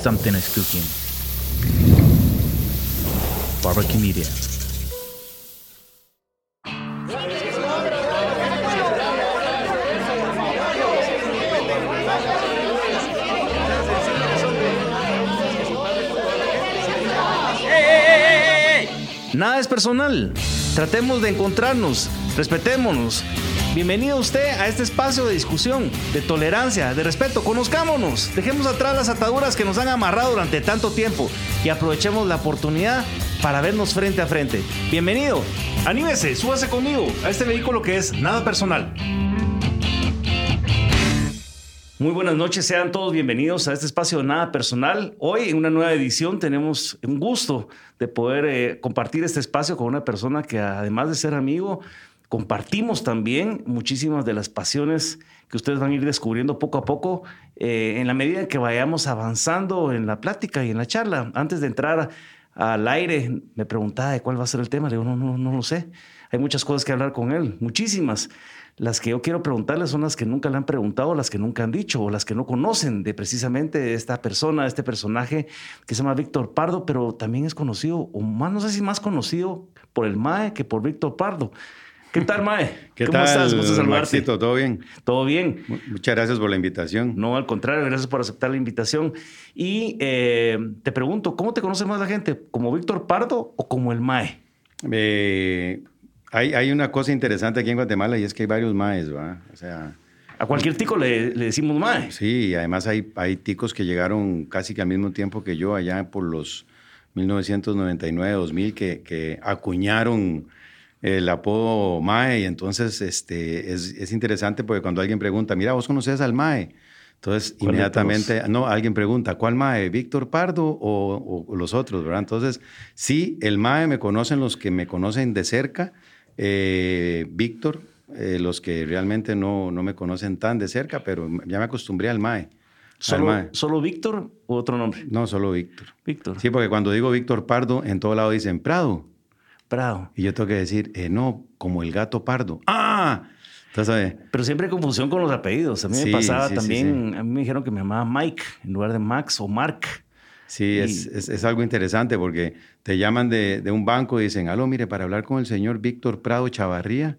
Something is cooking. Barbecue Media. Nada es personal. Tratemos de encontrarnos, respetémonos. Bienvenido usted a este espacio de discusión, de tolerancia, de respeto. Conozcámonos, dejemos atrás las ataduras que nos han amarrado durante tanto tiempo y aprovechemos la oportunidad para vernos frente a frente. Bienvenido, anímese, súbase conmigo a este vehículo que es nada personal. Muy buenas noches, sean todos bienvenidos a este espacio de Nada Personal. Hoy en una nueva edición tenemos un gusto de poder eh, compartir este espacio con una persona que además de ser amigo, compartimos también muchísimas de las pasiones que ustedes van a ir descubriendo poco a poco eh, en la medida en que vayamos avanzando en la plática y en la charla. Antes de entrar al aire, me preguntaba de cuál va a ser el tema. Le digo, no, no, no lo sé. Hay muchas cosas que hablar con él, muchísimas. Las que yo quiero preguntarle son las que nunca le han preguntado, las que nunca han dicho, o las que no conocen de precisamente esta persona, este personaje que se llama Víctor Pardo, pero también es conocido, o más, no sé si más conocido por el MAE que por Víctor Pardo. ¿Qué tal, Mae? ¿Qué ¿Cómo estás? Gusto Maxito, ¿Todo bien? Todo bien. Muchas gracias por la invitación. No, al contrario, gracias por aceptar la invitación. Y eh, te pregunto, ¿cómo te conoce más la gente? ¿Como Víctor Pardo o como el Mae? Eh, hay, una cosa interesante aquí en Guatemala y es que hay varios maes, ¿va? O sea... A cualquier tico le, decimos mae. Sí, además hay, hay ticos que llegaron casi que al mismo tiempo que yo, allá por los 1999, 2000, que, que acuñaron el apodo Mae. Y entonces este, es, es, interesante porque cuando alguien pregunta, mira, vos conoces al Mae. Entonces, inmediatamente, no, alguien pregunta, ¿cuál MAE? ¿Víctor Pardo o, o, los otros? ¿verdad? Entonces, sí, el MAE me conocen los que me conocen de cerca eh, Víctor, eh, los que realmente no, no me conocen tan de cerca, pero ya me acostumbré al MAE. ¿Solo, Víctor u otro nombre? No, solo Víctor. Víctor. Sí, porque cuando digo Víctor Pardo, en todo lado dicen Prado. Prado. Y yo tengo que decir, eh, no, como el gato pardo. ¡Ah! Entonces, Pero siempre hay confusión con los apellidos. A mí me pasaba también, a mí me dijeron que me llamaba Mike en lugar de Max o Mark. Sí, es, es, algo interesante porque te llaman de, de, un banco y dicen, aló, mire, para hablar con el señor Víctor Prado Chavarría.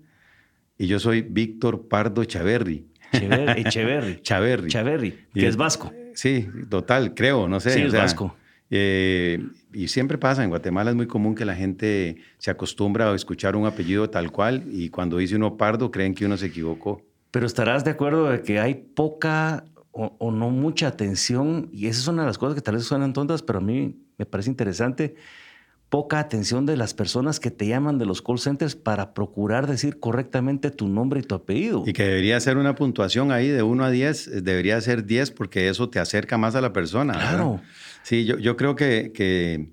Y yo soy Víctor Pardo Chaverri. Echeverri. Chaverri. Chaverri, que es vasco. Sí, total, creo, no sé. Sí, es vasco. Eh, y siempre pasa, en Guatemala es muy común que la gente se acostumbra a escuchar un apellido tal cual y cuando dice uno Pardo creen que uno se equivocó. Pero estarás de acuerdo de que hay poca o, no mucha atención, y esa es una de las cosas que tal vez suenan tontas, pero a mí me parece interesante, poca atención de las personas que te llaman de los call centers para procurar decir correctamente tu nombre y tu apellido. Y que debería ser una puntuación ahí de 1 a 10, debería ser 10 porque eso te acerca más a la persona. Claro. Sí, yo, yo creo que, que,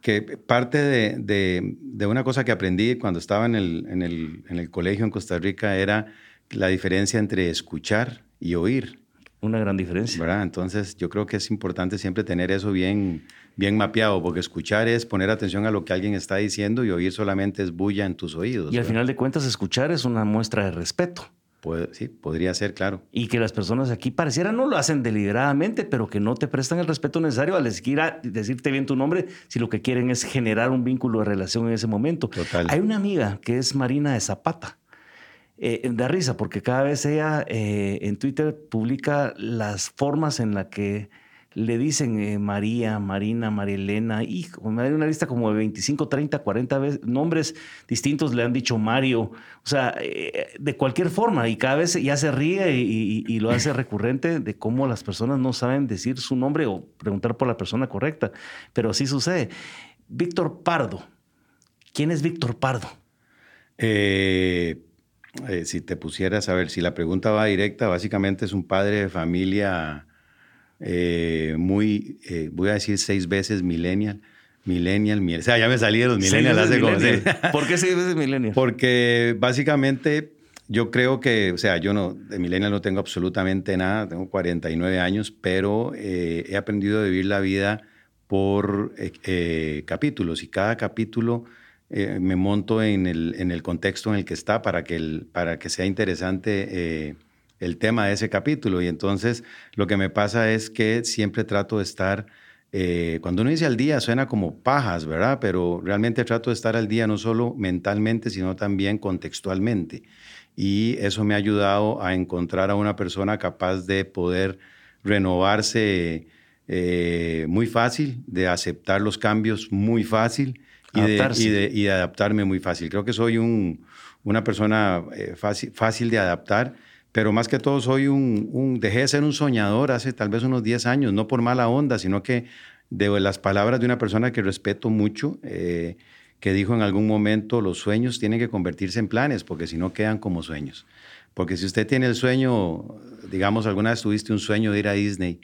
que parte de, de, de, una cosa que aprendí cuando estaba en el, en, el, en el colegio en Costa Rica era la diferencia entre escuchar y oír. Una gran diferencia. ¿verdad? Entonces, yo creo que es importante siempre tener eso bien, bien mapeado, porque escuchar es poner atención a lo que alguien está diciendo y oír solamente es bulla en tus oídos. Y al final de cuentas, escuchar es una muestra de respeto. Sí, podría ser, claro. Y que las personas aquí pareciera no lo hacen deliberadamente, pero que no te prestan el respeto necesario al decir, decirte bien tu nombre si lo que quieren es generar un vínculo de relación en ese momento. Total. Hay una amiga que es Marina de Zapata eh, da risa porque cada vez ella eh, en Twitter publica las formas en las que le dicen eh, María, Marina, María Elena, y me da una lista como de 25, 30, 40 veces, nombres distintos le han dicho Mario, o sea, eh, de cualquier forma, y cada vez ya se ríe y, y, lo hace recurrente de cómo las personas no saben decir su nombre o preguntar por la persona correcta, pero así sucede. Víctor Pardo, ¿quién es Víctor Pardo? Eh eh, si te pusieras a ver, si la pregunta va directa, básicamente es un padre de familia eh, muy, eh, voy a decir seis veces millennial. Millennial, o sea, ya me salí de los millennials hace como... ¿Por qué seis veces millennial? Porque básicamente yo creo que, o sea, yo no, de millennial no tengo absolutamente nada, tengo 49 años, pero he aprendido a vivir la vida por capítulos y cada capítulo eh, me monto en el, en el, contexto en el que está para que, el, para que sea interesante eh, el tema de ese capítulo. Y entonces lo que me pasa es que siempre trato de estar, eh, cuando uno dice al día suena como pajas, ¿verdad? Pero realmente trato de estar al día no solo mentalmente, sino también contextualmente. Y eso me ha ayudado a encontrar a una persona capaz de poder renovarse eh, muy fácil, de aceptar los cambios muy fácil y de, y de, adaptarme muy fácil. Creo que soy un, una persona eh, fácil, fácil de adaptar pero más que todo soy un, dejé de ser un soñador hace tal vez unos 10 años, no por mala onda, sino que de las palabras de una persona que respeto mucho, eh, que dijo en algún momento, los sueños tienen que convertirse en planes, porque si no quedan como sueños. Porque si usted tiene el sueño, digamos, alguna vez tuviste un sueño de ir a Disney,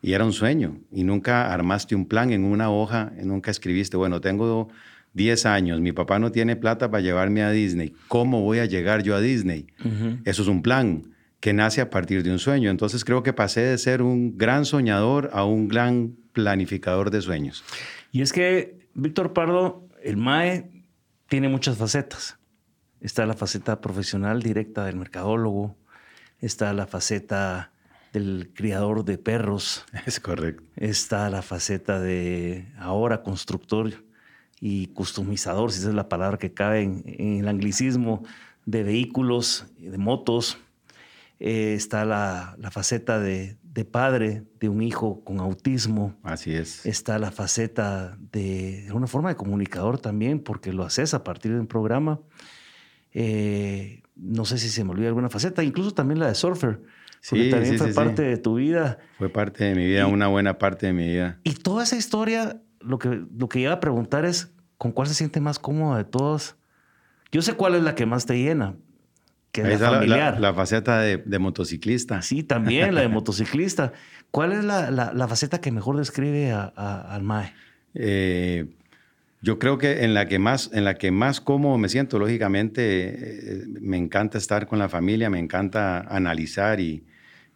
y era un sueño, y nunca armaste un plan en una hoja, nunca escribiste, bueno, tengo 10 años, mi papá no tiene plata para llevarme a Disney, ¿cómo voy a llegar yo a Disney? Eso es un plan que nace a partir de un sueño. Entonces creo que pasé de ser un gran soñador a un gran planificador de sueños. Y es que, Víctor Pardo, el MAE tiene muchas facetas. Está la faceta profesional directa del mercadólogo, está la faceta del criador de perros. Es correcto. Está la faceta de ahora constructor y customizador, si esa es la palabra que cabe en, el anglicismo, de vehículos, de motos. Eh, está la, faceta de, padre de un hijo con autismo. Así es. Está la faceta de, una forma de comunicador también, porque lo haces a partir de un programa. Eh, no sé si se me olvida alguna faceta, incluso también la de surfer. Porque también fue parte de tu vida. Fue parte de mi vida, una buena parte de mi vida. Y toda esa historia lo que, lo que iba a preguntar es, ¿con cuál se siente más cómodo de todos? Yo sé cuál es la que más te llena, que es la familiar. La, faceta de, motociclista. Sí, también la de motociclista. ¿Cuál es la, faceta que mejor describe al MAE? Eh, yo creo que en la que más, en la que más cómodo me siento, lógicamente, eh, me encanta estar con la familia, me encanta analizar y,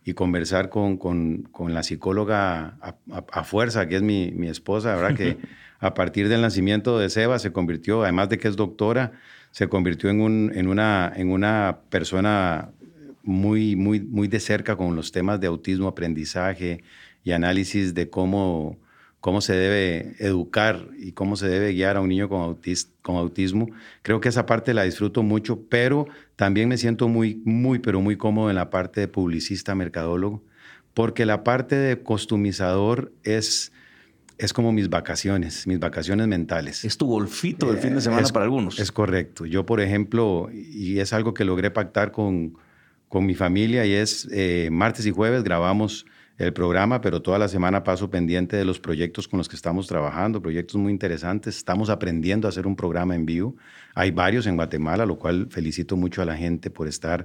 y conversar con, con, con la psicóloga a, fuerza, que es mi, mi esposa, ¿verdad? Que a partir del nacimiento de Seba se convirtió, además de que es doctora, se convirtió en, un, en, una, persona muy, muy, muy de cerca con los temas de autismo, aprendizaje y análisis de cómo cómo se debe educar y cómo se debe guiar a un niño con, con autismo. Creo que esa parte la disfruto mucho, pero también me siento muy, muy, pero muy cómodo en la parte de publicista, mercadólogo, porque la parte de costumizador es, es como mis vacaciones, mis vacaciones mentales. Es tu golfito del fin de semana para algunos. Es correcto. Yo, por ejemplo, y es algo que logré pactar con, con mi familia, y es eh, martes y jueves grabamos el programa, pero toda la semana paso pendiente de los proyectos con los que estamos trabajando, proyectos muy interesantes. Estamos aprendiendo a hacer un programa en vivo. Hay varios en Guatemala, lo cual felicito mucho a la gente por estar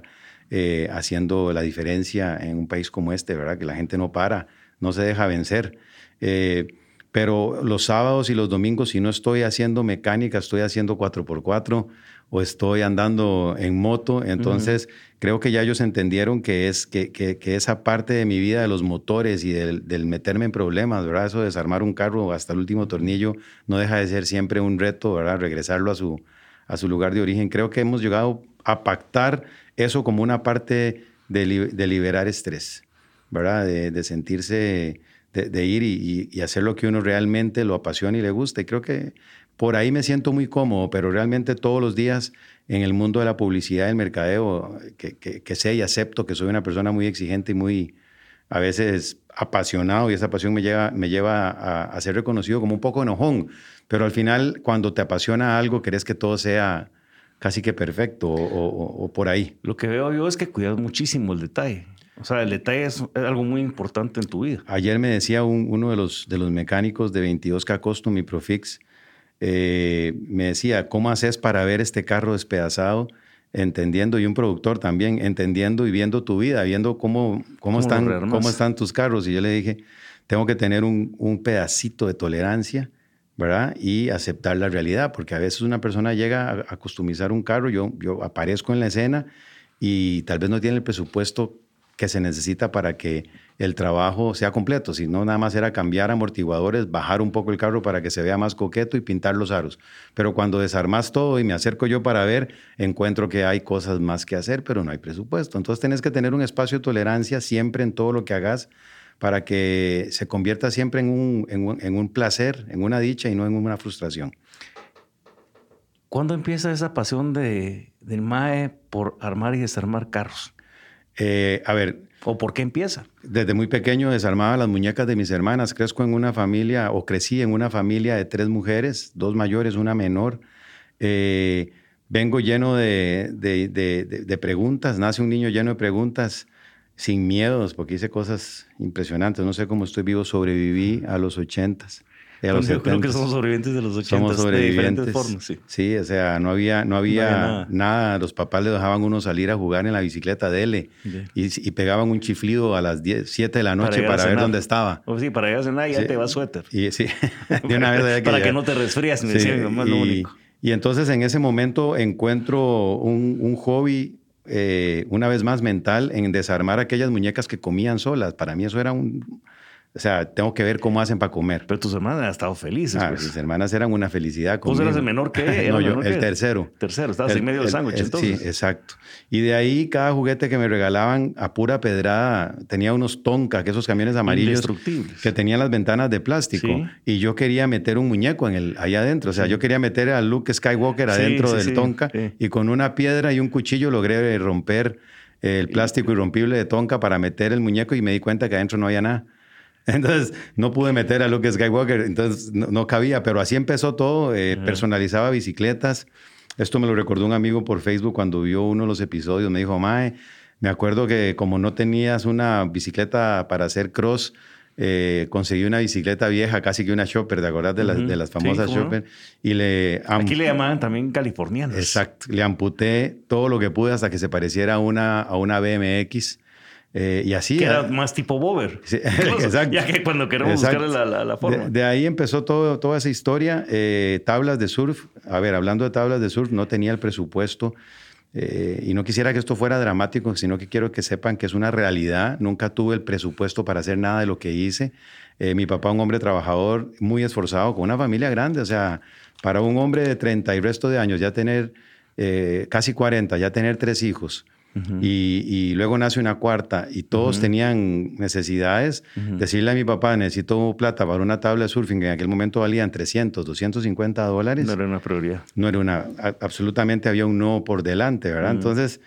eh, haciendo la diferencia en un país como este, ¿verdad? Que la gente no para, no se deja vencer. Eh, pero los sábados y los domingos, si no estoy haciendo mecánica, estoy haciendo 4x4 o estoy andando en moto, entonces creo que ya ellos entendieron que, es, que, que, esa parte de mi vida de los motores y del, del, meterme en problemas, ¿verdad? Eso de desarmar un carro hasta el último tornillo no deja de ser siempre un reto, ¿verdad? Regresarlo a su, a su lugar de origen. Creo que hemos llegado a pactar eso como una parte de, de liberar estrés, ¿verdad? De, de sentirse de, ir y, hacer lo que uno realmente lo apasiona y le gusta. Y creo que por ahí me siento muy cómodo, pero realmente todos los días en el mundo de la publicidad y el mercadeo, que, que, sé y acepto que soy una persona muy exigente y muy a veces apasionado y esa pasión me lleva, me lleva a, ser reconocido como un poco enojón, pero al final cuando te apasiona algo querés que todo sea casi que perfecto o, o por ahí. Lo que veo yo es que cuidas muchísimo el detalle. O sea, el detalle es, algo muy importante en tu vida. Ayer me decía uno de los, de los mecánicos de 22K Custom y Profix, eh, me decía, ¿cómo haces para ver este carro despedazado? Entendiendo, y un productor también, entendiendo y viendo tu vida, viendo cómo, cómo, están, cómo están tus carros. Y yo le dije, tengo que tener un, un pedacito de tolerancia, ¿verdad? Y aceptar la realidad, porque a veces una persona llega a, a customizar un carro, yo, yo aparezco en la escena y tal vez no tiene el presupuesto que se necesita para que el trabajo sea completo. Si no, nada más era cambiar amortiguadores, bajar un poco el carro para que se vea más coqueto y pintar los aros. Pero cuando desarmas todo y me acerco yo para ver, encuentro que hay cosas más que hacer, pero no hay presupuesto. Entonces tienes que tener un espacio de tolerancia siempre en todo lo que hagas para que se convierta siempre en un, en un, placer, en una dicha y no en una frustración. ¿Cuándo empieza esa pasión de, del MAE por armar y desarmar carros? Eh, a ver. ¿O por qué empieza? Desde muy pequeño desarmaba las muñecas de mis hermanas. Crezco en una familia, o crecí en una familia de tres mujeres, dos mayores, una menor. Eh, vengo lleno de, de, de, preguntas, nace un niño lleno de preguntas, sin miedos, porque hice cosas impresionantes. No sé cómo estoy vivo, sobreviví a los ochentas. Yo creo que somos sobrevivientes de los 80 somos sobrevivientes. De formas, sí. sí. o sea, no había, no había, nada. Los papás le dejaban uno salir a jugar en la bicicleta de él y, pegaban un chiflido a las 10, 7 de la noche para, ver dónde estaba. O sí, para ir a cenar ya te va suéter. Y, sí, de una vez Para que no te resfrías, me decía mi lo único. Y entonces en ese momento encuentro un, un hobby eh, una vez más mental en desarmar aquellas muñecas que comían solas. Para mí eso era un, o sea, tengo que ver cómo hacen para comer. Pero tus hermanas han estado felices. Ah, pues. Mis hermanas eran una felicidad. ¿Vos eras el menor que no, yo, el tercero. Tercero, estabas en medio del sándwich entonces. Sí, exacto. Y de ahí cada juguete que me regalaban a pura pedrada tenía unos Tonka, que esos camiones amarillos que tenían las ventanas de plástico. Y yo quería meter un muñeco en el, ahí adentro. O sea, yo quería meter a Luke Skywalker adentro del Tonka y con una piedra y un cuchillo logré romper el plástico irrompible de Tonka para meter el muñeco y me di cuenta que adentro no había nada. Entonces no pude meter a Luke Skywalker, entonces no, cabía, pero así empezó todo. Eh, personalizaba bicicletas. Esto me lo recordó un amigo por Facebook cuando vio uno de los episodios. Me dijo, Mae, me acuerdo que como no tenías una bicicleta para hacer cross, eh, conseguí una bicicleta vieja, casi que una shopper, ¿te acuerdas de, las, de las famosas shopper? Y le... Aquí le llamaban también californianas. Exacto. Le amputé todo lo que pude hasta que se pareciera a una, a una BMX. Eh, y así. Que era más tipo Bober. exacto. Ya que cuando queremos buscar la, forma. De, ahí empezó todo, toda esa historia. Eh, tablas de surf. A ver, hablando de tablas de surf, no tenía el presupuesto. Eh, y no quisiera que esto fuera dramático, sino que quiero que sepan que es una realidad. Nunca tuve el presupuesto para hacer nada de lo que hice. mi papá, un hombre trabajador, muy esforzado, con una familia grande. O sea, para un hombre de 30 y resto de años, ya tener casi 40, ya tener tres hijos y, luego nace una cuarta y todos tenían necesidades. Decirle a mi papá, necesito plata para una tabla de surfing que en aquel momento valían 300, 250 dólares. No era una prioridad. No era una, absolutamente había un no por delante, ¿verdad? Entonces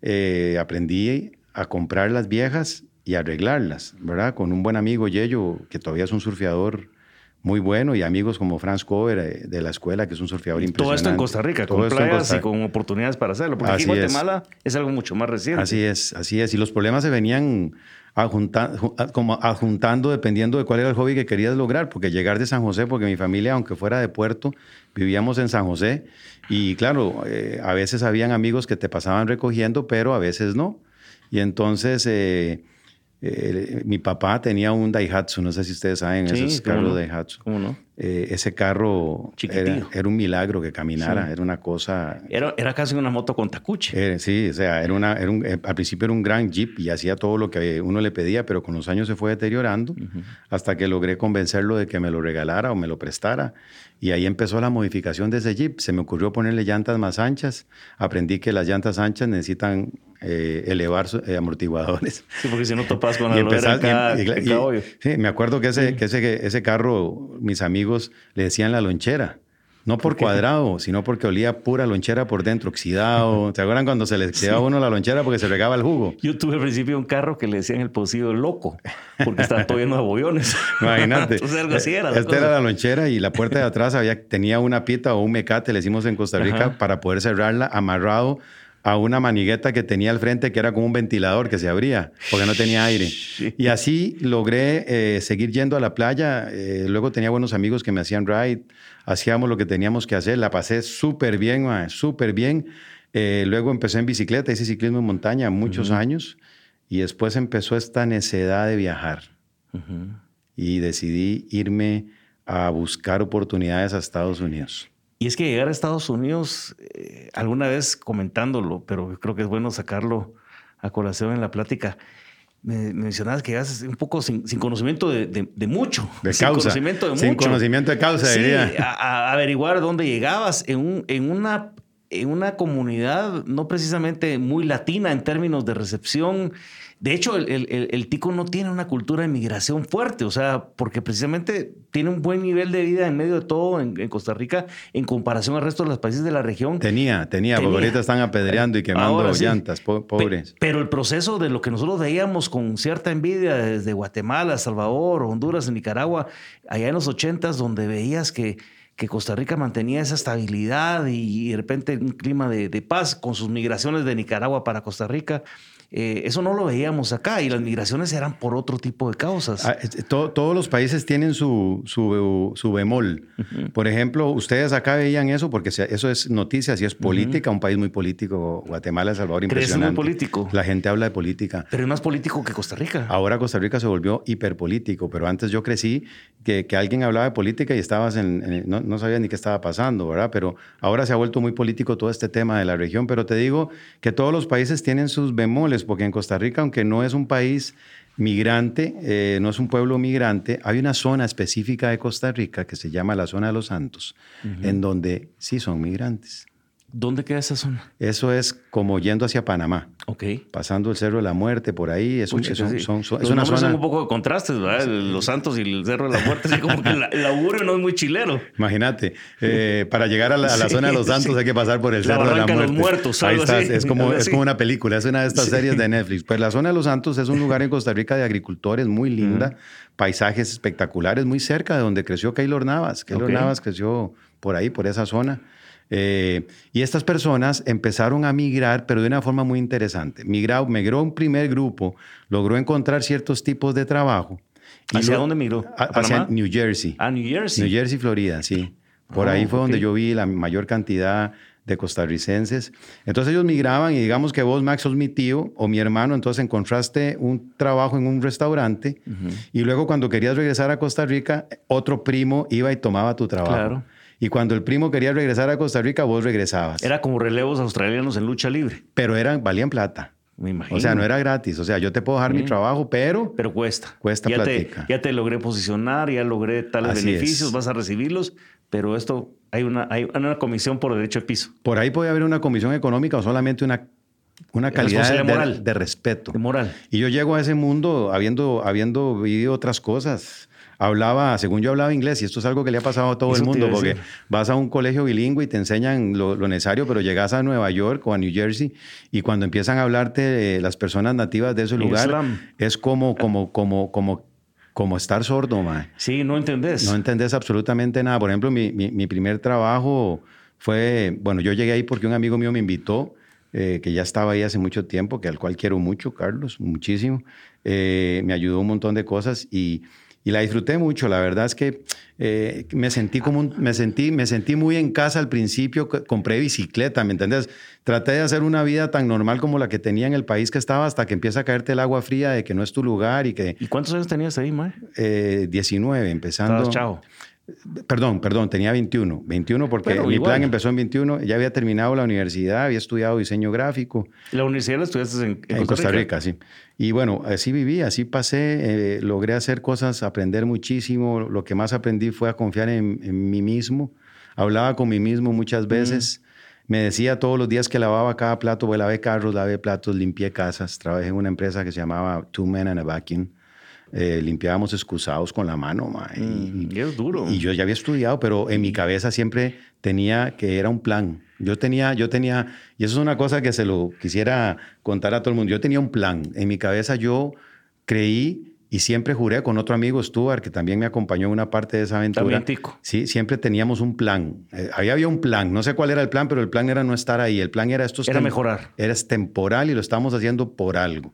eh, aprendí a comprar las viejas y arreglarlas, ¿verdad? Con un buen amigo, Yello, que todavía es un surfeador muy bueno y amigos como Franz Cover eh, de la escuela, que es un surfeador impresionante. Todo esto en Costa Rica, con playas y con oportunidades para hacerlo. Porque aquí en Guatemala es. algo mucho más reciente. Así es, así es. Y los problemas se venían como adjuntando dependiendo de cuál era el hobby que querías lograr, porque llegar de San José, porque mi familia, aunque fuera de puerto, vivíamos en San José y claro, eh, a veces habían amigos que te pasaban recogiendo, pero a veces no. Y entonces... Eh, eh, mi papá tenía un Daihatsu, no sé si ustedes saben, esos carros Daihatsu. ¿Cómo no? Eh, ese carro era, era, un milagro que caminara, era una cosa... Era, era casi una moto con tacuche. sí, o sea, era una, era un, eh, al principio era un gran jeep y hacía todo lo que uno le pedía, pero con los años se fue deteriorando hasta que logré convencerlo de que me lo regalara o me lo prestara. Y ahí empezó la modificación de ese jeep. Se me ocurrió ponerle llantas más anchas. Aprendí que las llantas anchas necesitan eh, elevar eh, amortiguadores. Sí, porque si no topas con la y, Sí, me acuerdo que ese, que ese, ese carro, mis amigos le decían la lonchera. No por, cuadrado, sino porque olía pura lonchera por dentro, oxidado. ¿Se acuerdan cuando se le quedaba uno la lonchera porque se regaba el jugo? Yo tuve al principio un carro que le decían el pocillo loco, porque estaba todo lleno de bollones. Imagínate. Entonces algo así era. Esta era la lonchera y la puerta de atrás había, tenía una pita o un mecate, le hicimos en Costa Rica, para poder cerrarla amarrado a una manigueta que tenía al frente que era como un ventilador que se abría porque no tenía aire. Y así logré eh, seguir yendo a la playa. Eh, luego tenía buenos amigos que me hacían ride, hacíamos lo que teníamos que hacer. La pasé súper bien, súper bien. Eh, luego empecé en bicicleta, hice ciclismo en montaña muchos años y después empezó esta necesidad de viajar. Y decidí irme a buscar oportunidades a Estados Unidos. Y es que llegar a Estados Unidos, alguna vez comentándolo, pero creo que es bueno sacarlo a colación en la plática, me, mencionabas que llegas un poco sin, conocimiento de, mucho. De sin conocimiento de sin conocimiento de causa, sí, A, averiguar dónde llegabas en, un, en, una, en una comunidad no precisamente muy latina en términos de recepción de hecho, el, tico no tiene una cultura de migración fuerte, o sea, porque precisamente tiene un buen nivel de vida en medio de todo en, Costa Rica en comparación al resto de los países de la región. Tenía, tenía, porque ahorita están apedreando y quemando llantas, pobres. pero el proceso de lo que nosotros veíamos con cierta envidia desde Guatemala, Salvador, Honduras, Nicaragua, allá en los ochentas, donde veías que que Costa Rica mantenía esa estabilidad y de repente un clima de, de, paz con sus migraciones de Nicaragua para Costa Rica. Eh, eso no lo veíamos acá y las migraciones eran por otro tipo de causas. Ah, todos los países tienen su, su, bemol. Por ejemplo, ustedes acá veían eso porque eso es noticias y es política, un país muy político, Guatemala, El Salvador, impresionante. muy político. La gente habla de política. Pero es más político que Costa Rica. Ahora Costa Rica se volvió hiperpolítico, pero antes yo crecí que, que alguien hablaba de política y estabas en, no, no sabías ni qué estaba pasando, ¿verdad? Pero ahora se ha vuelto muy político todo este tema de la región, pero te digo que todos los países tienen sus bemoles porque en Costa Rica, aunque no es un país migrante, eh, no es un pueblo migrante, hay una zona específica de Costa Rica que se llama la zona de los Santos, en donde sí son migrantes. ¿Dónde queda esa zona? Eso es como yendo hacia Panamá. Ok. Pasando el Cerro de la Muerte por ahí. Es, un, son, es una zona. Son un poco de contrastes, ¿verdad? Los Santos y el Cerro de la Muerte. Así como que el, augurio no es muy chilero. Imagínate. Eh, para llegar a la, zona de los Santos hay que pasar por el Cerro de la Muerte. los muertos. Ahí está. Es como, es como una película. Es una de estas series de Netflix. Pues la zona de los Santos es un lugar en Costa Rica de agricultores muy linda. Paisajes espectaculares, muy cerca de donde creció Keylor Navas. Keylor Navas creció por ahí, por esa zona. Eh, y estas personas empezaron a migrar, pero de una forma muy interesante. Migró, migró un primer grupo, logró encontrar ciertos tipos de trabajo. ¿Hacia dónde migró? hacia New Jersey. Ah, New Jersey. New Jersey, Florida, sí. Por ahí oh, fue donde yo vi la mayor cantidad de costarricenses. Entonces ellos migraban y digamos que vos, Max, sos mi tío o mi hermano, entonces encontraste un trabajo en un restaurante y luego cuando querías regresar a Costa Rica, otro primo iba y tomaba tu trabajo. Claro. Y cuando el primo quería regresar a Costa Rica, vos regresabas. Era como relevos australianos en lucha libre. Pero eran, valían plata. Me imagino. O sea, no era gratis. O sea, yo te puedo dejar mi trabajo, pero... Pero cuesta. Cuesta ya platica. ya te logré posicionar, ya logré tales beneficios, vas a recibirlos, pero esto hay una, hay una comisión por derecho de piso. Por ahí puede haber una comisión económica o solamente una una calidad de, moral. de, respeto. De moral. Y yo llego a ese mundo habiendo, habiendo vivido otras cosas hablaba, según yo hablaba inglés, y esto es algo que le ha pasado a todo el mundo, porque vas a un colegio bilingüe y te enseñan lo, necesario, pero llegas a Nueva York o a New Jersey y cuando empiezan a hablarte las personas nativas de ese lugar, es como, como, como, como, como estar sordo, man. Sí, no entendés. No entendés absolutamente nada. Por ejemplo, mi, mi, primer trabajo fue, bueno, yo llegué ahí porque un amigo mío me invitó. Eh, que ya estaba ahí hace mucho tiempo, que al cual quiero mucho, Carlos, muchísimo. Eh, me ayudó un montón de cosas y y la disfruté mucho. La verdad es que eh, me, sentí como me, sentí, me sentí muy en casa al principio. Compré bicicleta, ¿me entendés? Traté de hacer una vida tan normal como la que tenía en el país que estaba hasta que empieza a caerte el agua fría de que no es tu lugar y que... ¿Y cuántos años tenías ahí, Mae? Eh, 19, empezando... chao. Perdón, perdón, tenía 21. 21 porque mi plan empezó en 21. Ya había terminado la universidad, había estudiado diseño gráfico. ¿La universidad la estudiaste en, en, Costa, Rica? sí. Y bueno, así viví, así pasé. Eh, logré hacer cosas, aprender muchísimo. Lo que más aprendí fue a confiar en, mí mismo. Hablaba con mí mismo muchas veces. Me decía todos los días que lavaba cada plato, pues lavé carros, lavé platos, limpié casas. Trabajé en una empresa que se llamaba Two Men and a Vacuum eh, limpiábamos excusados con la mano. y, mm, y, es duro. Y yo ya había estudiado, pero en mi cabeza siempre tenía que era un plan. Yo tenía, yo tenía, y eso es una cosa que se lo quisiera contar a todo el mundo. Yo tenía un plan. En mi cabeza yo creí y siempre juré con otro amigo, Stuart, que también me acompañó en una parte de esa aventura. También tico. Sí, siempre teníamos un plan. Eh, ahí había un plan. No sé cuál era el plan, pero el plan era no estar ahí. El plan era esto. Era mejorar. Era temporal y lo estamos haciendo por algo.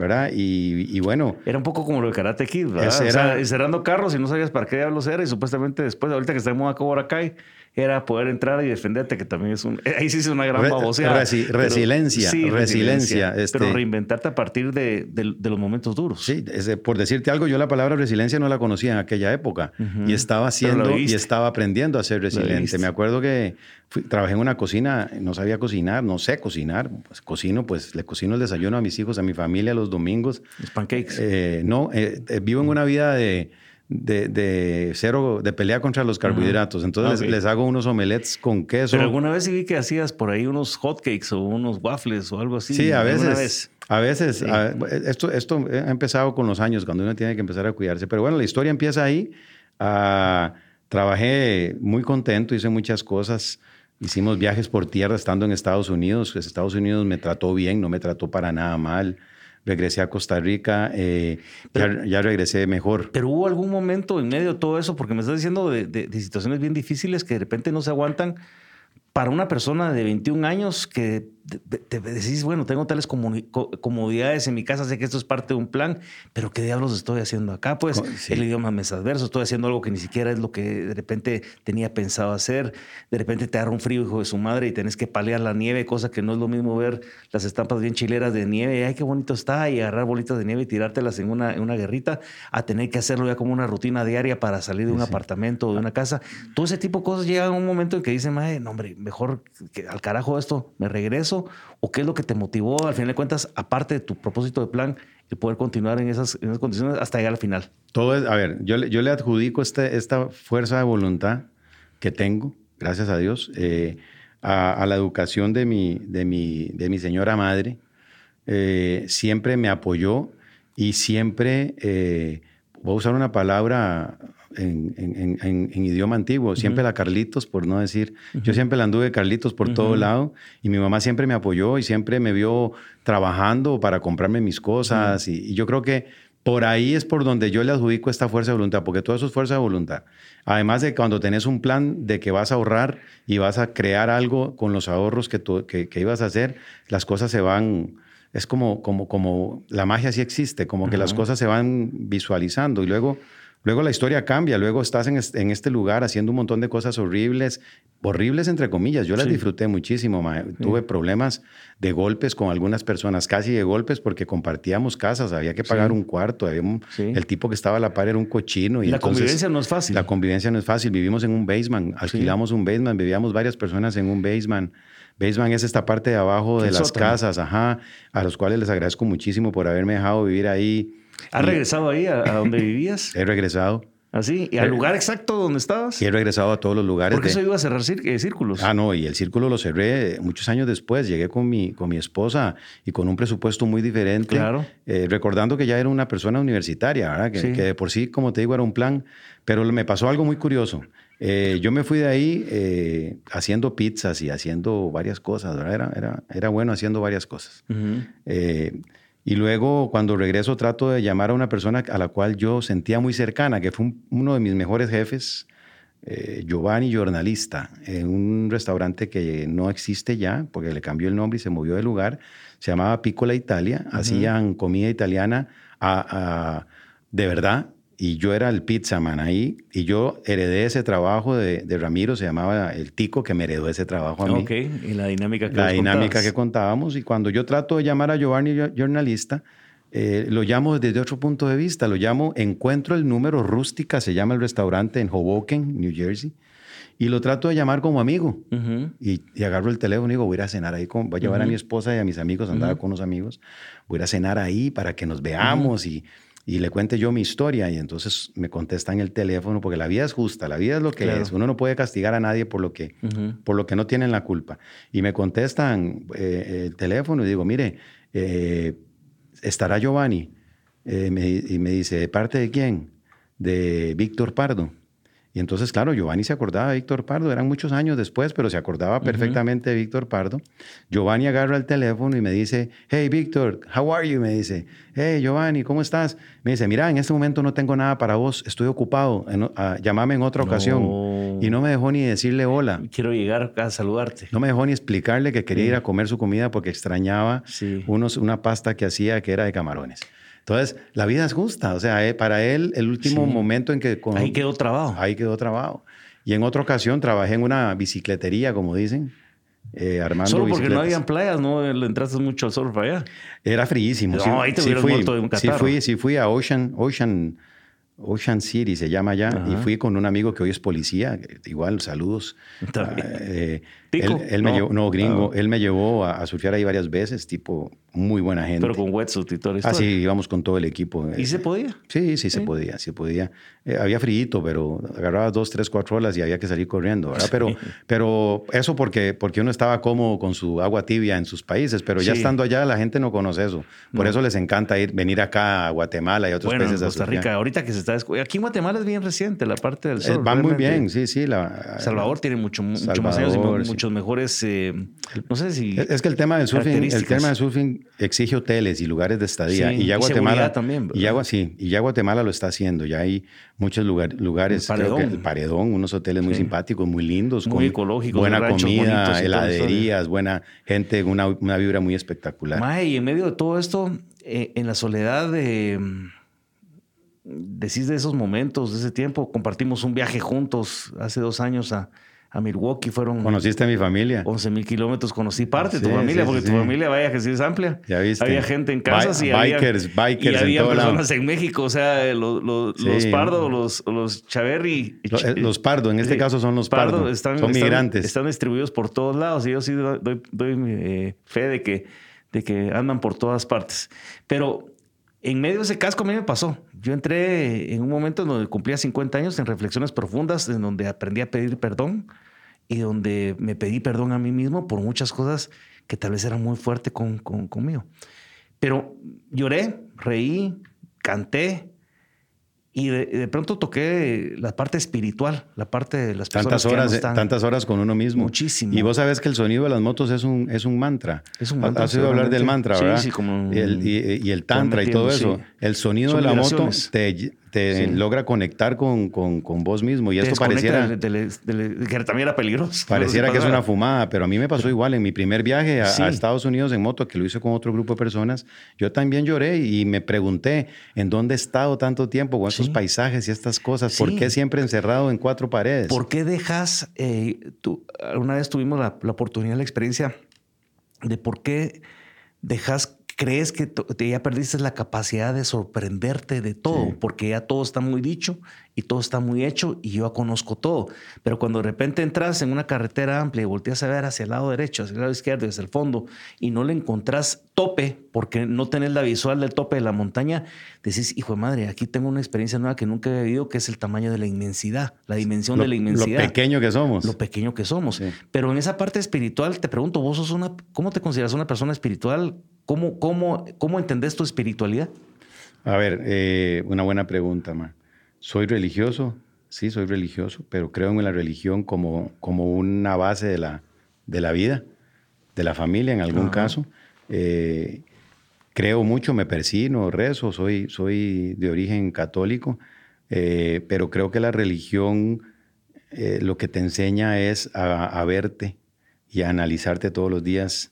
¿Verdad? Y, bueno. Era un poco como lo de Karate Kid, ¿verdad? Era, cerrando carros y no sabías para qué diablos era y supuestamente después, ahorita que está en moda Cobra Kai, era poder entrar y defenderte, que también es un... Ahí sí es una gran baboseada. resiliencia, resiliencia. Este pero reinventarte a partir de, los momentos duros. Sí, por decirte algo, yo la palabra resiliencia no la conocía en aquella época y estaba haciendo y estaba aprendiendo a ser resiliente. Me acuerdo que trabajé en una cocina, no sabía cocinar, no sé cocinar, pues cocino, pues le cocino el desayuno a mis hijos, a mi familia los los domingos. Los pancakes. Eh, no, eh, vivo en una vida de, de, cero, de pelea contra los carbohidratos. Entonces les, hago unos omelets con queso. Pero alguna vez sí vi que hacías por ahí unos hotcakes o unos waffles o algo así. Sí, a veces. A veces. esto, esto ha empezado con los años, cuando uno tiene que empezar a cuidarse. Pero bueno, la historia empieza ahí. Ah, trabajé muy contento, hice muchas cosas. Hicimos viajes por tierra estando en Estados Unidos. Pues Estados Unidos me trató bien, no me trató para nada mal regresé a Costa Rica, eh, ya, regresé mejor. Pero hubo algún momento en medio de todo eso, porque me estás diciendo de, situaciones bien difíciles que de repente no se aguantan para una persona de 21 años que te, decís, bueno, tengo tales comodidades en mi casa, sé que esto es parte de un plan, pero ¿qué diablos estoy haciendo acá? Pues el idioma me es adverso, estoy haciendo algo que ni siquiera es lo que de repente tenía pensado hacer. De repente te agarra un frío, hijo de su madre, y tenés que palear la nieve, cosa que no es lo mismo ver las estampas bien chileras de nieve, ay, qué bonito está, y agarrar bolitas de nieve y tirártelas en una, en una guerrita, a tener que hacerlo ya como una rutina diaria para salir de un apartamento o de una casa. Todo ese tipo de cosas llegan a un momento en que dicen, no, hombre, mejor que al carajo esto, me regreso ¿O qué es lo que te motivó, al final de cuentas, aparte de tu propósito de plan, el poder continuar en esas, condiciones hasta llegar al final? Todo es, a ver, yo, le adjudico este, esta fuerza de voluntad que tengo, gracias a Dios, eh, a, la educación de mi, de mi, de mi señora madre. Eh, siempre me apoyó y siempre, eh, voy a usar una palabra en, idioma antiguo. Siempre la Carlitos, por no decir. Yo siempre la anduve Carlitos por todo lado y mi mamá siempre me apoyó y siempre me vio trabajando para comprarme mis cosas. y, yo creo que por ahí es por donde yo le adjudico esta fuerza de voluntad, porque todo eso es fuerza de voluntad. Además de cuando tenés un plan de que vas a ahorrar y vas a crear algo con los ahorros que, que, ibas a hacer, las cosas se van, es como, como, como la magia sí existe, como que las cosas se van visualizando y luego Luego la historia cambia, luego estás en, este lugar haciendo un montón de cosas horribles, horribles entre comillas. Yo las disfruté muchísimo. Tuve problemas de golpes con algunas personas, casi de golpes porque compartíamos casas, había que pagar un cuarto, el tipo que estaba a la par era un cochino. Y, la convivencia no es fácil. La convivencia no es fácil. Vivimos en un basement, alquilamos un basement, vivíamos varias personas en un basement. Basement es esta parte de abajo de las casas, ajá, a los cuales les agradezco muchísimo por haberme dejado vivir ahí ¿Has regresado ahí a, donde vivías? He regresado. ¿Así? ¿Y al eh, lugar exacto donde estabas? Y he regresado a todos los lugares. ¿Por qué eso iba a cerrar eh, círculos? Ah, no, y el círculo lo cerré muchos años después. Llegué con mi, con mi esposa y con un presupuesto muy diferente. Claro. Eh, recordando que ya era una persona universitaria, ¿verdad? Que, que, de por sí, como te digo, era un plan. Pero me pasó algo muy curioso. yo me fui de ahí haciendo pizzas y haciendo varias cosas, ¿verdad? Era, era, era bueno haciendo varias cosas. Y luego cuando regreso trato de llamar a una persona a la cual yo sentía muy cercana, que fue uno de mis mejores jefes, eh, Giovanni Jornalista, en un restaurante que no existe ya, porque le cambió el nombre y se movió de lugar. Se llamaba Piccola Italia. Hacían comida italiana de verdad y yo era el pizzaman ahí y yo heredé ese trabajo de, Ramiro, se llamaba el Tico, que me heredó ese trabajo a mí. Ok, y la dinámica que La dinámica que contábamos y cuando yo trato de llamar a Giovanni, jornalista, eh, lo llamo desde otro punto de vista, lo llamo Encuentro el número rústica, se llama el restaurante en Hoboken, New Jersey, y lo trato de llamar como amigo. y, agarro el teléfono y digo, voy a ir a cenar ahí, con, voy a llevar a mi esposa y a mis amigos, andaba con unos amigos, voy a ir a cenar ahí para que nos veamos y y le cuente yo mi historia y entonces me contesta en el teléfono porque la vida es justa, la vida es lo que es, uno no puede castigar a nadie por lo que, por lo que no tienen la culpa. Y me contestan eh, el teléfono y digo, mire, eh, estará Giovanni eh, y me dice, ¿de parte de quién? De Víctor Pardo. Y entonces, claro, Giovanni se acordaba de Víctor Pardo, eran muchos años después, pero se acordaba perfectamente de Víctor Pardo. Giovanni agarra el teléfono y me dice, hey Víctor, how are you? Me dice, hey Giovanni, ¿cómo estás? Me dice, mira, en este momento no tengo nada para vos, estoy ocupado, llámame en otra ocasión. Y no me dejó ni decirle hola. Quiero llegar a saludarte. No me dejó ni explicarle que quería ir a comer su comida porque extrañaba unos, una pasta que hacía que era de camarones. Entonces, la vida es justa. O sea, eh, para él, el último momento en que... ahí quedó trabajo. Ahí quedó trabajo. Y en otra ocasión trabajé en una bicicletería, como dicen. Eh, armando Solo porque no habían playas, ¿no? Le entraste mucho al surf allá. Era fríísimo. No, ahí te sí fui, de un catarro. Sí fui, sí fui a Ocean, Ocean, Ocean City, se llama allá. Y fui con un amigo que hoy es policía. Igual, saludos. También. Ah, eh, Él, me llevó, no, gringo, ah. él me llevó a, surfear ahí varias veces, tipo, muy buena gente. Pero con wetsuit y todo Ah, sí, íbamos con todo el equipo. ¿Y se podía? Sí, sí, se podía, sí podía. Eh, había frío, pero agarrabas dos, tres, cuatro olas y había que salir corriendo, ¿verdad? Pero, pero eso porque, porque uno estaba cómodo con su agua tibia en sus países, pero ya estando allá la gente no conoce eso. Por eso les encanta ir, venir acá a Guatemala y otros bueno, países de Costa Rica, ahorita que se está... Aquí en Guatemala es bien reciente la parte del sur. Eh, van muy bien, sí, sí. La, Salvador tiene mucho, mucho más años y muchos mejores... Eh, no sé si... Es que el tema del surfing, el tema del surfing exige hoteles y lugares de estadía. y ya Guatemala... también, y ya, sí, y ya Guatemala lo está haciendo. Ya hay muchos lugares, el paredón. el paredón, unos hoteles muy simpáticos, muy lindos, muy ecológicos, buena comida, heladerías, buena gente, una, una vibra muy espectacular. y en medio de todo esto, eh, en la soledad de decís de esos momentos, de ese tiempo. Compartimos un viaje juntos hace dos años a, a Milwaukee. Fueron. ¿Conociste a mi familia? 11 mil kilómetros. Conocí parte de tu familia, porque tu familia, vaya que sí es amplia. Ya viste. Había gente en casas y bikers, había, bikers y había personas en México. O sea, los, los, Pardo, los, los Chaverri. Eh, los, Pardo, en este caso son los Pardo. están, son migrantes. Están, distribuidos por todos lados. Y yo sí doy, doy eh, fe de que, de que andan por todas partes. Pero en medio de ese casco a mí me pasó. Yo entré en un momento en donde cumplía 50 años en reflexiones profundas, en donde aprendí a pedir perdón y donde me pedí perdón a mí mismo por muchas cosas que tal vez eran muy fuertes con, conmigo. Pero lloré, reí, canté, y de, pronto toqué la parte espiritual, la parte de las personas tantas horas, que Tantas horas con uno mismo. Muchísimo. Y vos sabés que el sonido de las motos es un, es un mantra. Es un mantra. Has oído hablar del mantra, ¿verdad? Sí, sí, como... Y el, y, el tantra y todo eso. El sonido de la moto te, te logra conectar con, con, con, vos mismo. Y esto pareciera. que también era peligroso. Pareciera que es una fumada, pero a mí me pasó igual en mi primer viaje a, Estados Unidos en moto, que lo hice con otro grupo de personas. Yo también lloré y me pregunté en dónde he estado tanto tiempo con estos paisajes y estas cosas. ¿Por qué siempre encerrado en cuatro paredes? ¿Por qué dejas? Eh, tú, una vez tuvimos la, la oportunidad, la experiencia de por qué dejas crees que ya perdiste la capacidad de sorprenderte de todo, porque ya todo está muy dicho y todo está muy hecho y yo ya conozco todo. Pero cuando de repente entras en una carretera amplia y volteas a ver hacia el lado derecho, hacia el lado izquierdo, hacia el fondo y no le encontrás tope porque no tenés la visual del tope de la montaña, decís, hijo de madre, aquí tengo una experiencia nueva que nunca había vivido, que es el tamaño de la inmensidad, la dimensión de la inmensidad. Lo pequeño que somos. Lo pequeño que somos. Pero en esa parte espiritual, te pregunto, vos sos una, ¿cómo te consideras una persona espiritual? ¿Cómo, cómo, cómo entendés tu espiritualidad? A ver, eh, una buena pregunta, Ma. ¿Soy religioso? Sí, soy religioso, pero creo en la religión como, como una base de la, de la vida, de la familia en algún caso. Eh, creo mucho, me persino, rezo, soy, soy de origen católico, eh, pero creo que la religión lo que te enseña es a, a, verte y a analizarte todos los días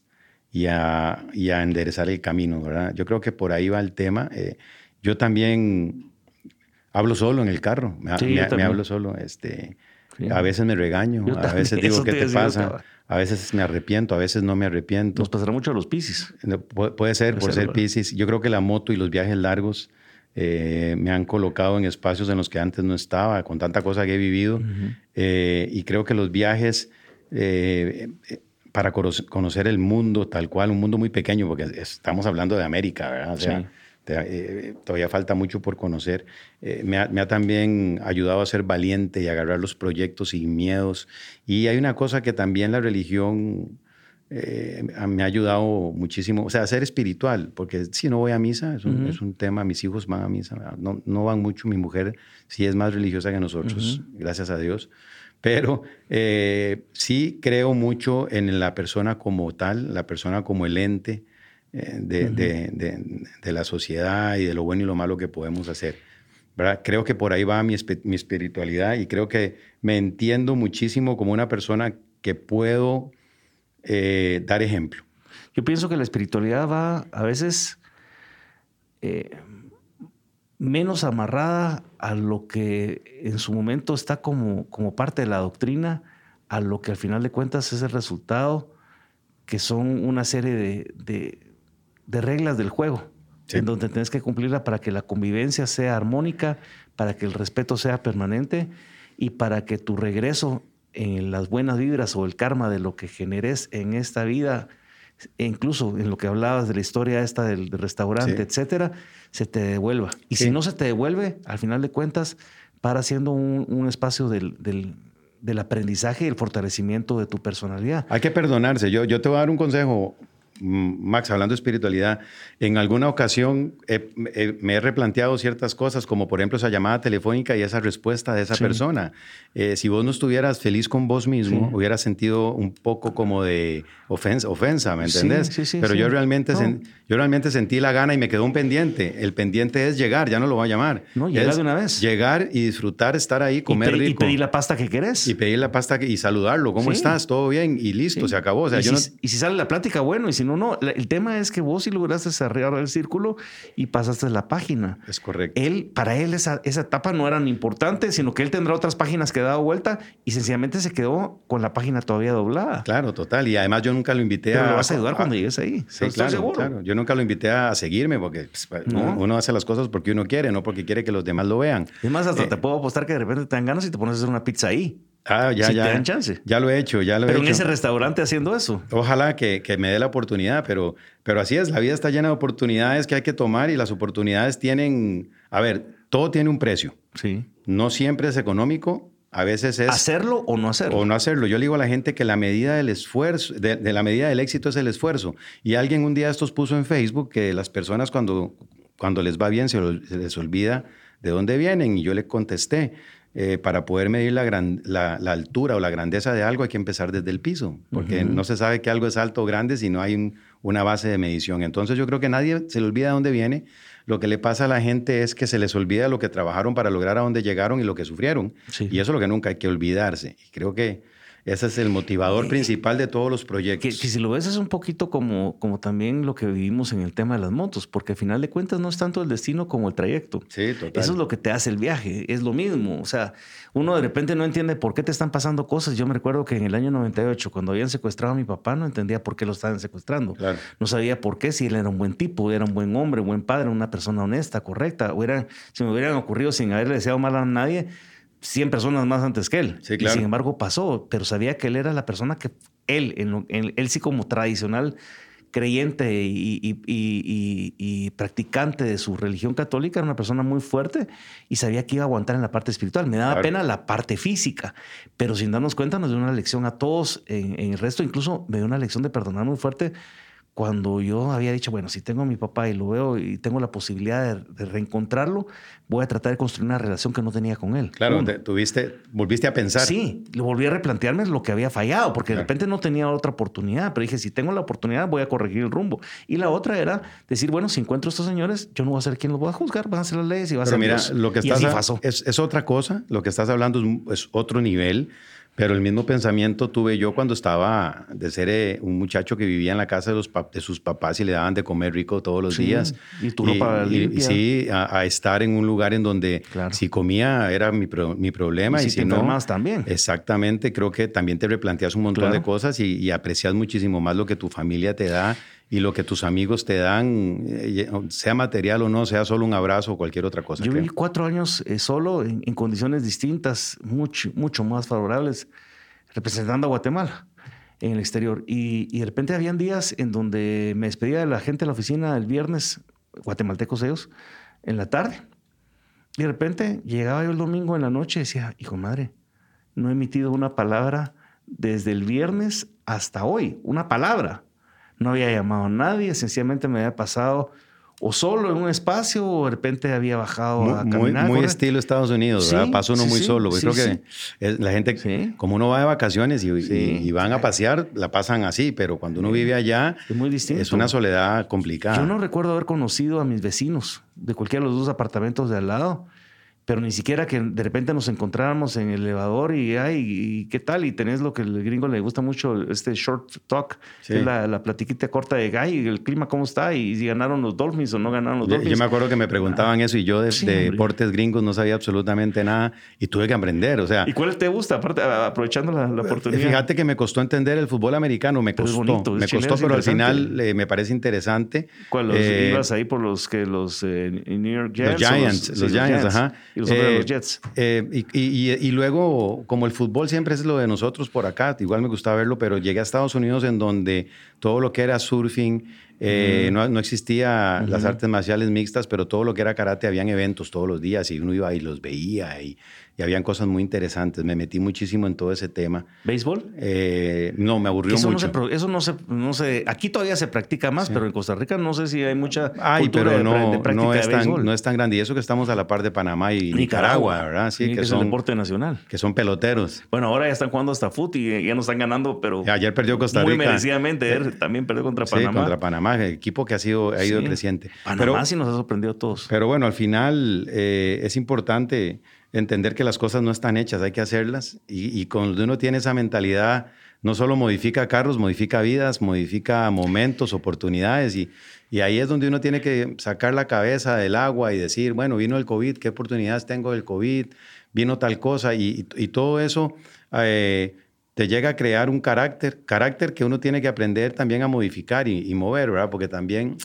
y a, y a enderezar el camino, ¿verdad? Yo creo que por ahí va el tema. Eh, yo también hablo solo en el carro, me, hablo solo. Este, A veces me regaño, a veces digo, ¿qué te, pasa? A veces me arrepiento, a veces no me arrepiento. Nos pasará mucho a los piscis. puede ser, por ser, piscis. Yo creo que la moto y los viajes largos eh, me han colocado en espacios en los que antes no estaba, con tanta cosa que he vivido. Eh, y creo que los viajes para conocer el mundo tal cual, un mundo muy pequeño, porque estamos hablando de América, ¿verdad? O sea, eh, todavía falta mucho por conocer. Eh, me, ha, también ayudado a ser valiente y agarrar los proyectos sin miedos. Y hay una cosa que también la religión eh, me ha ayudado muchísimo, o sea, a ser espiritual, porque si no voy a misa, es un, es un, tema, mis hijos van a misa, no, no van mucho, mi mujer sí es más religiosa que nosotros, gracias a Dios. Pero eh, sí creo mucho en la persona como tal, la persona como el ente eh, de, la sociedad y de lo bueno y lo malo que podemos hacer. ¿verdad? Creo que por ahí va mi, espiritualidad y creo que me entiendo muchísimo como una persona que puedo eh, dar ejemplo. Yo pienso que la espiritualidad va a veces menos amarrada a lo que en su momento está como, como parte de la doctrina, a lo que al final de cuentas es el resultado, que son una serie de, reglas del juego, en donde tienes que cumplirla para que la convivencia sea armónica, para que el respeto sea permanente y para que tu regreso en las buenas vibras o el karma de lo que generes en esta vida, e incluso en lo que hablabas de la historia esta del, restaurante, etcétera, se te devuelva. Y si no se te devuelve, al final de cuentas, para siendo un, espacio del, del, aprendizaje y el fortalecimiento de tu personalidad. Hay que perdonarse. Yo, yo te voy a dar un consejo Max, hablando de espiritualidad, en alguna ocasión me he replanteado ciertas cosas, como por ejemplo esa llamada telefónica y esa respuesta de esa persona. Eh, si vos no estuvieras feliz con vos mismo, hubieras sentido un poco como de ofensa, ofensa ¿me entendés? Pero yo realmente, yo realmente sentí la gana y me quedó un pendiente. El pendiente es llegar, ya no lo voy a llamar. No, llegar de una vez. Llegar y disfrutar, estar ahí, comer y rico. Y pedir la pasta que querés. Y pedir la pasta y saludarlo. ¿Cómo estás? ¿Todo bien? Y listo, se acabó. O sea, y, yo si, y si sale la plática, bueno, y si no, no. El tema es que vos sí lograste cerrar el círculo y pasaste la página. Es correcto. Él, para él esa, esa etapa no era importante, sino que él tendrá otras páginas que dado vuelta y sencillamente se quedó con la página todavía doblada. Claro, total. Y además yo nunca lo invité Pero a... lo vas a ayudar cuando llegues ahí. Sí, claro, claro. Yo nunca lo invité a seguirme porque pues, uno hace las cosas porque uno quiere, no porque quiere que los demás lo vean. Es más, hasta eh, te puedo apostar que de repente te dan ganas y te pones a hacer una pizza ahí. Ah, ya, ya. Te dan chance. Ya lo he hecho, ya lo pero he hecho. en ese restaurante haciendo eso. Ojalá que, que, me dé la oportunidad, pero, pero así es, la vida está llena de oportunidades que hay que tomar y las oportunidades tienen, a ver, todo tiene un precio. Sí. No siempre es económico, a veces es... ¿Hacerlo o no hacerlo? O no hacerlo. Yo le digo a la gente que la medida del esfuerzo, de, de la medida del éxito es el esfuerzo. Y alguien un día estos puso en Facebook que las personas cuando, cuando les va bien se les olvida de dónde vienen y yo le contesté eh, para poder medir la, gran, la, altura o la grandeza de algo hay que empezar desde el piso, porque no se sabe que algo es alto o grande si no hay una base de medición. Entonces yo creo que nadie se le olvida de dónde viene. Lo que le pasa a la gente es que se les olvida lo que trabajaron para lograr a dónde llegaron y lo que sufrieron. Y eso es lo que nunca hay que olvidarse. Y creo que ese es el motivador principal de todos los proyectos. Que, si lo ves es un poquito como, como también lo que vivimos en el tema de las motos, porque al final de cuentas no es tanto el destino como el trayecto. Sí, total. Eso es lo que te hace el viaje, es lo mismo. O sea, uno de repente no entiende por qué te están pasando cosas. Yo me recuerdo que en el año 98, cuando habían secuestrado a mi papá, no entendía por qué lo estaban secuestrando. No sabía por qué, si él era un buen tipo, era un buen hombre, buen padre, una persona honesta, correcta. O era, si me hubieran ocurrido sin haberle deseado mal a nadie, 100 personas más antes que él. Y sin embargo pasó, pero sabía que él era la persona que él, en, él sí como tradicional creyente y, practicante de su religión católica, era una persona muy fuerte y sabía que iba a aguantar en la parte espiritual. Me daba pena la parte física, pero sin darnos cuenta nos dio una lección a todos en, en el resto. Incluso me dio una lección de perdonar muy fuerte cuando yo había dicho, bueno, si tengo a mi papá y lo veo y tengo la posibilidad de, reencontrarlo, voy a tratar de construir una relación que no tenía con él. Claro, tuviste, volviste a pensar. Sí, lo volví a replantearme lo que había fallado, porque de repente no tenía otra oportunidad, pero dije, si tengo la oportunidad, voy a corregir el rumbo. Y la otra era decir, bueno, si encuentro a estos señores, yo no voy a ser quien los voy a juzgar, van a ser las leyes y va a ser mira, lo que estás es, es, otra cosa, lo que estás hablando es otro nivel. Pero el mismo pensamiento tuve yo cuando estaba de ser eh, un muchacho que vivía en la casa de, los de sus papás y le daban de comer rico todos los días. Y tu ropa y, Sí, a, estar en un lugar en donde si comía era mi, mi problema. Y, si, no, más también. Exactamente, creo que también te replanteas un montón de cosas y, aprecias muchísimo más lo que tu familia te da y lo que tus amigos te dan, eh, sea material o no, sea solo un abrazo o cualquier otra cosa. Yo viví cuatro años eh, solo en, condiciones distintas, mucho, mucho más favorables, representando a Guatemala en el exterior. Y, y, de repente habían días en donde me despedía de la gente de la oficina el viernes, guatemaltecos ellos, en la tarde. Y de repente llegaba yo el domingo en la noche y decía, hijo madre, no he emitido una palabra desde el viernes hasta hoy, una palabra no había llamado a nadie, sencillamente me había pasado o solo en un espacio o de repente había bajado a caminar. Muy, muy estilo Estados Unidos, ¿verdad? Pasó uno muy solo. Yo creo que la gente, como uno va de vacaciones y, van a pasear, la pasan así, pero cuando uno vive allá, es muy distinto. Es una soledad complicada. Yo no recuerdo haber conocido a mis vecinos de cualquiera de los dos apartamentos de al lado pero ni siquiera que de repente nos encontráramos en el elevador y, ay, ¿qué tal? Y tenés lo que el gringo le gusta mucho, este short talk, la, la, platiquita corta de, ay, el clima cómo está y si ganaron los Dolphins o no ganaron los Dolphins. Yo me acuerdo que me preguntaban eso y yo de, deportes gringos no sabía absolutamente nada y tuve que aprender, o sea. ¿Y cuál te gusta? Aparte, aprovechando la, la oportunidad. Fíjate que me costó entender el fútbol americano, me costó. Bonito, me costó, pero al final eh, me parece interesante. ¿Cuál? Los, eh, ibas ahí por los que los eh, New York Giants. Los Giants, los, Giants, ajá. Y los hombres de los Eh, Jets. eh, y, y- y- y luego, como el fútbol siempre es lo de nosotros por acá, igual me gustaba verlo, pero llegué a Estados Unidos en donde todo lo que era surfing, eh, no, no existía las artes marciales mixtas, pero todo lo que era karate, habían eventos todos los días y uno iba y los veía y, y habían cosas muy interesantes. Me metí muchísimo en todo ese tema. ¿Béisbol? Eh, no, me aburrió Eso, no mucho. se, eso no se, no se- aquí todavía se practica más, pero en Costa Rica no sé si hay mucha Ay, cultura pero no, de práctica no, de es tan, béisbol. no es tan grande. Y eso que estamos a la par de Panamá y Nicaragua, ¿verdad? Sí, Sí, que, que es el son, deporte nacional. que son peloteros. Bueno, ahora ya están jugando hasta fut y ya no están ganando, pero Ayer perdió Costa muy Rica. merecidamente. eh, También perdió contra Sí, Panamá. contra Panamá, el equipo que ha, sido, ha ido Sí. creciente. Panamá Pero, sí nos ha sorprendido a todos. pero bueno, al final eh, es importante entender que las cosas no están hechas, hay que hacerlas. Y, y cuando uno tiene esa mentalidad, no solo modifica carros, modifica vidas, modifica momentos, oportunidades. Y, y ahí es donde uno tiene que sacar la cabeza del agua y decir, bueno, vino el COVID, ¿qué oportunidades tengo del COVID? Vino tal cosa. Y, y- todo eso eh, te llega a crear un carácter, carácter que uno tiene que aprender también a modificar y, y mover, ¿verdad? Porque también...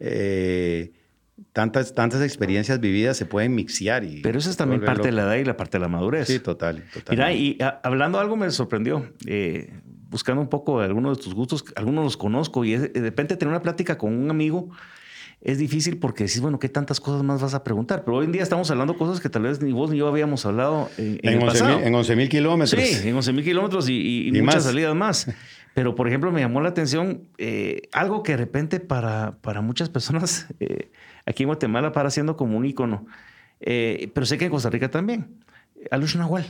eh, Tantas, tantas experiencias vividas se pueden mixear y Pero eso es también parte de la edad y la parte de la madurez. Sí, total, total. Mira, y a- hablando algo me sorprendió, eh, buscando un poco de algunos de tus gustos, algunos los conozco y es- de repente tener una plática con un amigo es difícil porque decís, bueno, ¿qué tantas cosas más vas a preguntar? Pero hoy en día estamos hablando cosas que tal vez ni vos ni yo habíamos hablado en, en en, el 11 pasado. mil, en 11 mil kilómetros. Sí, en 11 mil kilómetros y, y- y Y muchas más. salidas más. Pero, por ejemplo, me llamó la atención eh, algo que de repente para, para muchas personas eh, aquí en Guatemala para siendo como un ícono. Eh, pero sé que en Costa Rica también. Alush Nahual.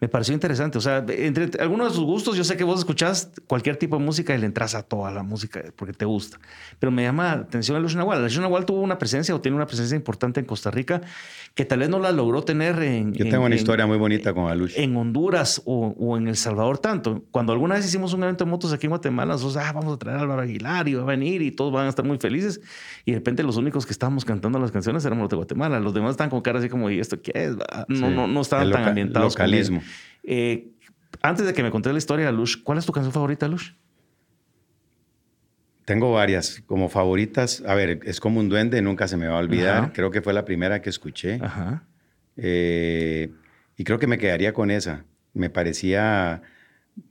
Me pareció interesante. O sea, entre algunos de sus gustos, yo sé que vos escuchás cualquier tipo de música y le entras a toda la música porque te gusta. Pero me llama la atención Alush Nahual. Alush Nahual tuvo una presencia o tiene una presencia importante en Costa Rica que tal vez no la logró tener en. Yo en- tengo una en- historia muy bonita con Alush. en Honduras o, o en El Salvador tanto. Cuando alguna vez hicimos un evento de motos aquí en Guatemala, nosotros, ah, vamos a traer a Álvaro Aguilar y va a venir y todos van a estar muy felices. Y de repente los únicos que estábamos cantando las canciones éramos los de Guatemala. Los demás estaban con cara así como, ¿y esto qué es? va?" No, Sí. no, no estaban El tan ambientados. localismo. Eh, antes de que me conté la historia, Lush, ¿cuál es tu canción favorita, Lush? Tengo varias como favoritas. A ver, es como un duende, nunca se me va a olvidar. Ajá. Creo que fue la primera que escuché. Ajá. Eh, y creo que me quedaría con esa. Me parecía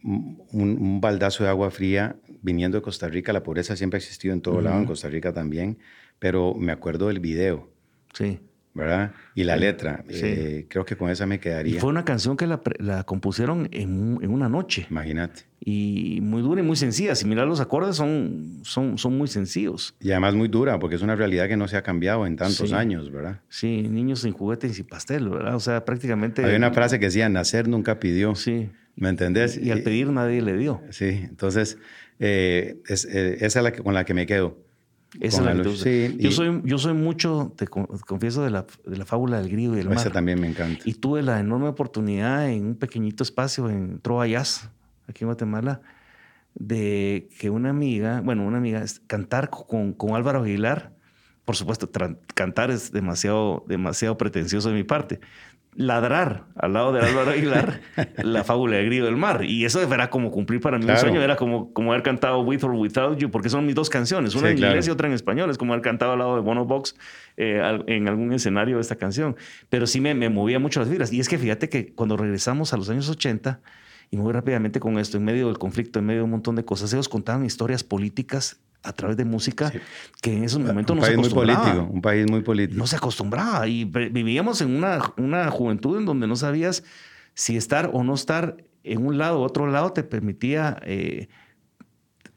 un, un baldazo de agua fría viniendo de Costa Rica. La pobreza siempre ha existido en todo lado, en Costa Rica también. Pero me acuerdo del video, Sí. ¿Verdad? Y la letra. Sí. Eh, creo que con esa me Y quedaría. fue una canción que la, la compusieron en, en una noche. Imagínate. Y muy dura y muy sencilla. Si miras los acordes, son, son, son muy sencillos. Y además muy dura, porque es una realidad que no se ha cambiado en tantos Sí. años, ¿verdad? Sí, niños sin juguetes y sin pastel, ¿verdad? O sea, prácticamente. Había una frase que decía, nacer nunca pidió. Sí. ¿Me entendés? Y al pedir nadie le dio. Sí, entonces, eh, es- eh, esa es la que, con la que me quedo. Esa es la luz, sí, yo, y- soy, yo soy mucho, te con- confieso, de la, de la fábula del grillo y mar. Esa también me encanta. Y tuve la enorme oportunidad en un pequeñito espacio en Trova Jazz, aquí en Guatemala, de que una amiga, bueno, una amiga, cantar con, con Álvaro Aguilar. Por supuesto, cantar es demasiado, demasiado pretencioso de mi parte. Ladrar al lado de Álvaro Aguilar la fábula del grillo del mar. Y eso era como cumplir para mí Claro. un sueño. Era como, como haber cantado With or Without You, porque son mis dos canciones, una Sí, en claro. inglés y otra en español. Es como haber cantado al lado de Bono Box eh, en algún escenario de esta canción. Pero sí me, me movía mucho las fibras. Y es que fíjate que cuando regresamos a los años 80, y muy rápidamente con esto, en medio del conflicto, en medio de un montón de cosas, ellos contaban historias políticas a través de música Sí. que en esos momentos un no se muy acostumbraba. político, un país muy político. No se acostumbraba y vivíamos en una, una juventud en donde no sabías si estar o no estar en un lado u otro lado te permitía eh,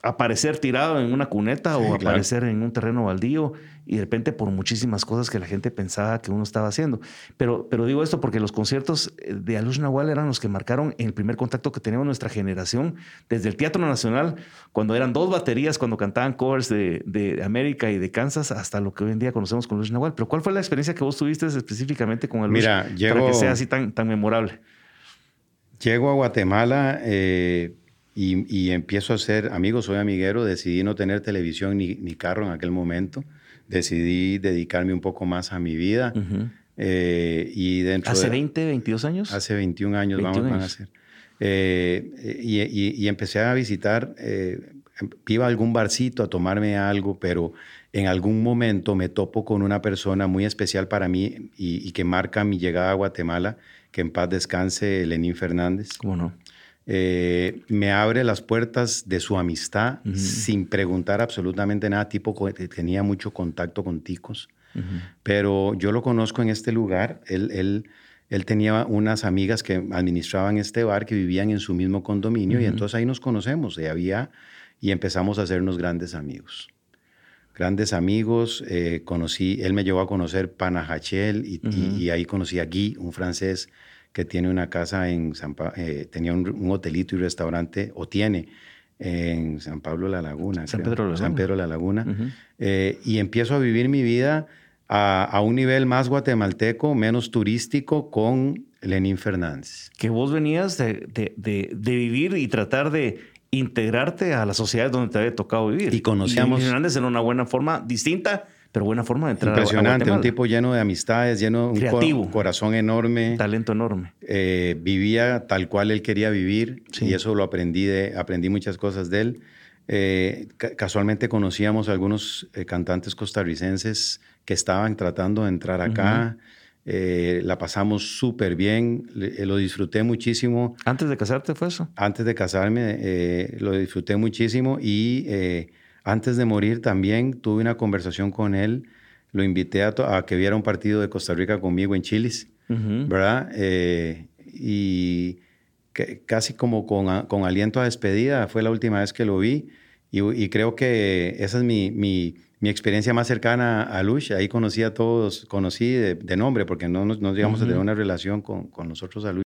aparecer tirado en una cuneta Sí, o claro. aparecer en un terreno baldío y de repente por muchísimas cosas que la gente pensaba que uno estaba haciendo. Pero, pero digo esto porque los conciertos eh, de Alush Nahual eran los que marcaron el primer contacto que teníamos nuestra generación desde el Teatro Nacional, cuando eran dos baterías, cuando cantaban covers de, de América y de Kansas, hasta lo que hoy en día conocemos con Alush Nahual. Pero ¿cuál fue la experiencia que vos tuviste específicamente con Alush Mira, para llego- que sea así tan, tan memorable? Llego a Guatemala eh, y, y empiezo a ser amigo, soy amiguero, decidí no tener televisión ni, ni carro en aquel momento, decidí dedicarme un poco más a mi vida eh, y dentro ¿Hace de- 20, 22 años? Hace 21 años 21 vamos, van a años. ser. Eh, y, y- y empecé a visitar, eh, iba a algún barcito a tomarme algo, pero en algún momento me topo con una persona muy especial para mí y, que marca mi llegada a Guatemala, que en paz descanse Lenín Fernández. ¿Cómo no? Eh, me abre las puertas de su amistad sin preguntar absolutamente nada, tipo que tenía mucho contacto con ticos, pero yo lo conozco en este lugar, él, él, él, tenía unas amigas que administraban este bar que vivían en su mismo condominio y entonces ahí nos conocemos y había y empezamos a hacernos grandes amigos. Grandes amigos, eh, conocí, él me llevó a conocer Panajachel y, y, ahí conocí a Guy, un francés que tiene una casa en San eh, tenía un, hotelito y restaurante, o tiene, en San Pablo La Laguna. San Pedro La Laguna. San Pedro La Laguna. Eh, y empiezo a vivir mi vida a, un nivel más guatemalteco, menos turístico, con Lenín Fernández. Que vos venías de, de, vivir y tratar de integrarte a la sociedad donde te había tocado vivir. Y conocíamos... Lenín Fernández en una buena forma distinta pero buena forma de entrar Impresionante, un tipo lleno de amistades, lleno de un corazón enorme. Talento enorme. Eh, vivía tal cual él quería vivir y eso lo aprendí, de, aprendí muchas cosas de él. Eh, casualmente conocíamos a algunos eh, cantantes costarricenses que estaban tratando de entrar acá. la pasamos súper bien, lo disfruté muchísimo. ¿Antes de casarte fue eso? Antes de casarme, lo disfruté muchísimo y antes de morir también tuve una conversación con él, lo invité a, que viera un partido de Costa Rica conmigo en Chilis, ¿verdad? Eh, y casi como con, aliento a despedida, fue la última vez que lo vi y, creo que esa es mi, experiencia más cercana a Lush. Ahí conocí a todos, conocí de, nombre porque no nos, llegamos a tener una relación con, con nosotros a Lush.